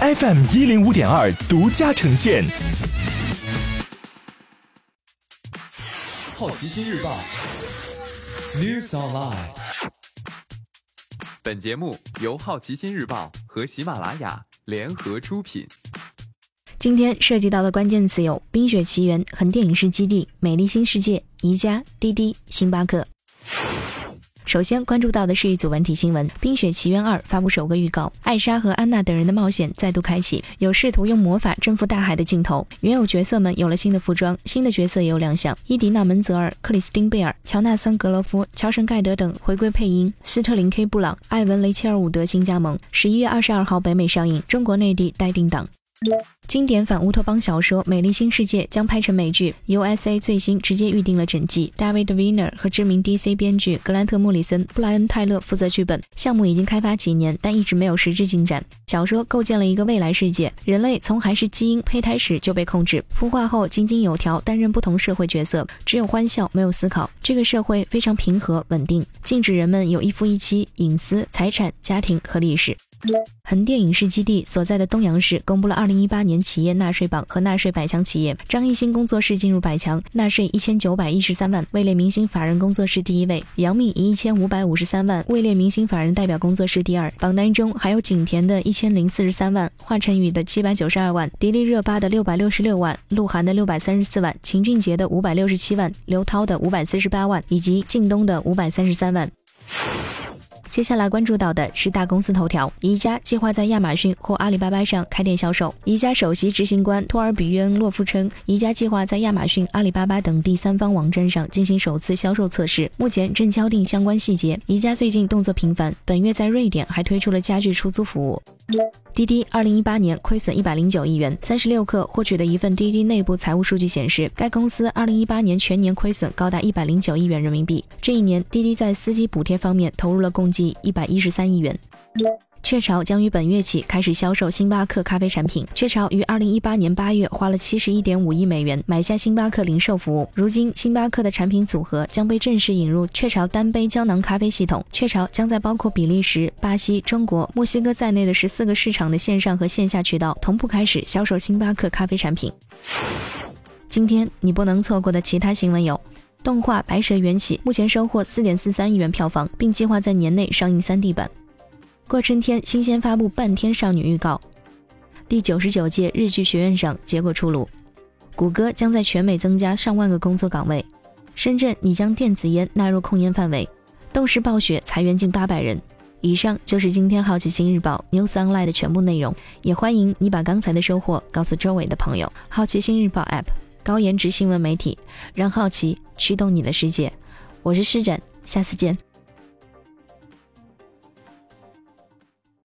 FM 一零五点二独家呈现。好奇心日报 News Online。本节目由好奇心日报和喜马拉雅联合出品。今天涉及到的关键词有《冰雪奇缘》、横店影视基地、美丽新世界、宜家、滴滴、星巴克。首先关注到的是一组文体新闻，《冰雪奇缘二》发布首个预告，艾莎和安娜等人的冒险再度开启，有试图用魔法征服大海的镜头。原有角色们有了新的服装，新的角色也有亮相，伊迪娜·门泽尔、克里斯汀·贝尔、乔纳森·格罗夫、乔什·盖德等回归配音，斯特林 ·K· 布朗、艾文·雷切尔·伍德新加盟。十一月二十二号北美上映，中国内地待定档。经典反乌托邦小说《美丽新世界》将拍成美剧，USA 最新直接预定了整季。David Weiner 和知名 DC 编剧格兰特·莫里森、布莱恩·泰勒负责剧本。项目已经开发几年，但一直没有实质进展。小说构建了一个未来世界，人类从还是基因胚胎时就被控制，孵化后井井有条，担任不同社会角色，只有欢笑，没有思考。这个社会非常平和稳定，禁止人们有一夫一妻、隐私、财产、家庭和历史。横店影视基地所在的东阳市公布了二零一八企业纳税榜和纳税百强企业，张艺兴工作室进入百强，纳税一千九百一十三万，位列明星法人工作室第一位；杨幂以一千五百五十三万，位列明星法人代表工作室第二。榜单中还有景甜的一千零四十三万，华晨宇的七百九十二万，迪丽热巴的六百六十六万，鹿晗的六百三十四万，秦俊杰的五百六十七万，刘涛的五百四十八万，以及靳东的五百三十三万。接下来关注到的是大公司头条，宜家计划在亚马逊或阿里巴巴上开店销售。宜家首席执行官托尔比约恩洛夫称，宜家计划在亚马逊、阿里巴巴等第三方网站上进行首次销售测试，目前正敲定相关细节。宜家最近动作频繁，本月在瑞典还推出了家具出租服务。滴滴二零一八年亏损一百零九亿元。三十六氪获取的一份滴滴内部财务数据显示，该公司二零一八年全年亏损高达一百零九亿元人民币。这一年，滴滴在司机补贴方面投入了共计一百一十三亿元。雀巢将于本月起开始销售星巴克咖啡产品。雀巢于二零一八年八月花了七十一点五亿美元买下星巴克零售服务。如今，星巴克的产品组合将被正式引入雀巢单杯胶囊咖啡系统。雀巢将在包括比利时、巴西、中国、墨西哥在内的十四个市场的线上和线下渠道同步开始销售星巴克咖啡产品。今天你不能错过的其他新闻有：动画《白蛇缘起》目前收获四点四三亿元票房，并计划在年内上映 3D 版。过春天新鲜发布《半天少女》预告，第九十九届日剧学院奖结果出炉，谷歌将在全美增加上万个工作岗位，深圳拟将电子烟纳入控烟范围，动视暴雪裁员近八百人。以上就是今天好奇心日报 News Online 的全部内容，也欢迎你把刚才的收获告诉周围的朋友。好奇心日报 App 高颜值新闻媒体，让好奇驱动你的世界。我是施展，下次见。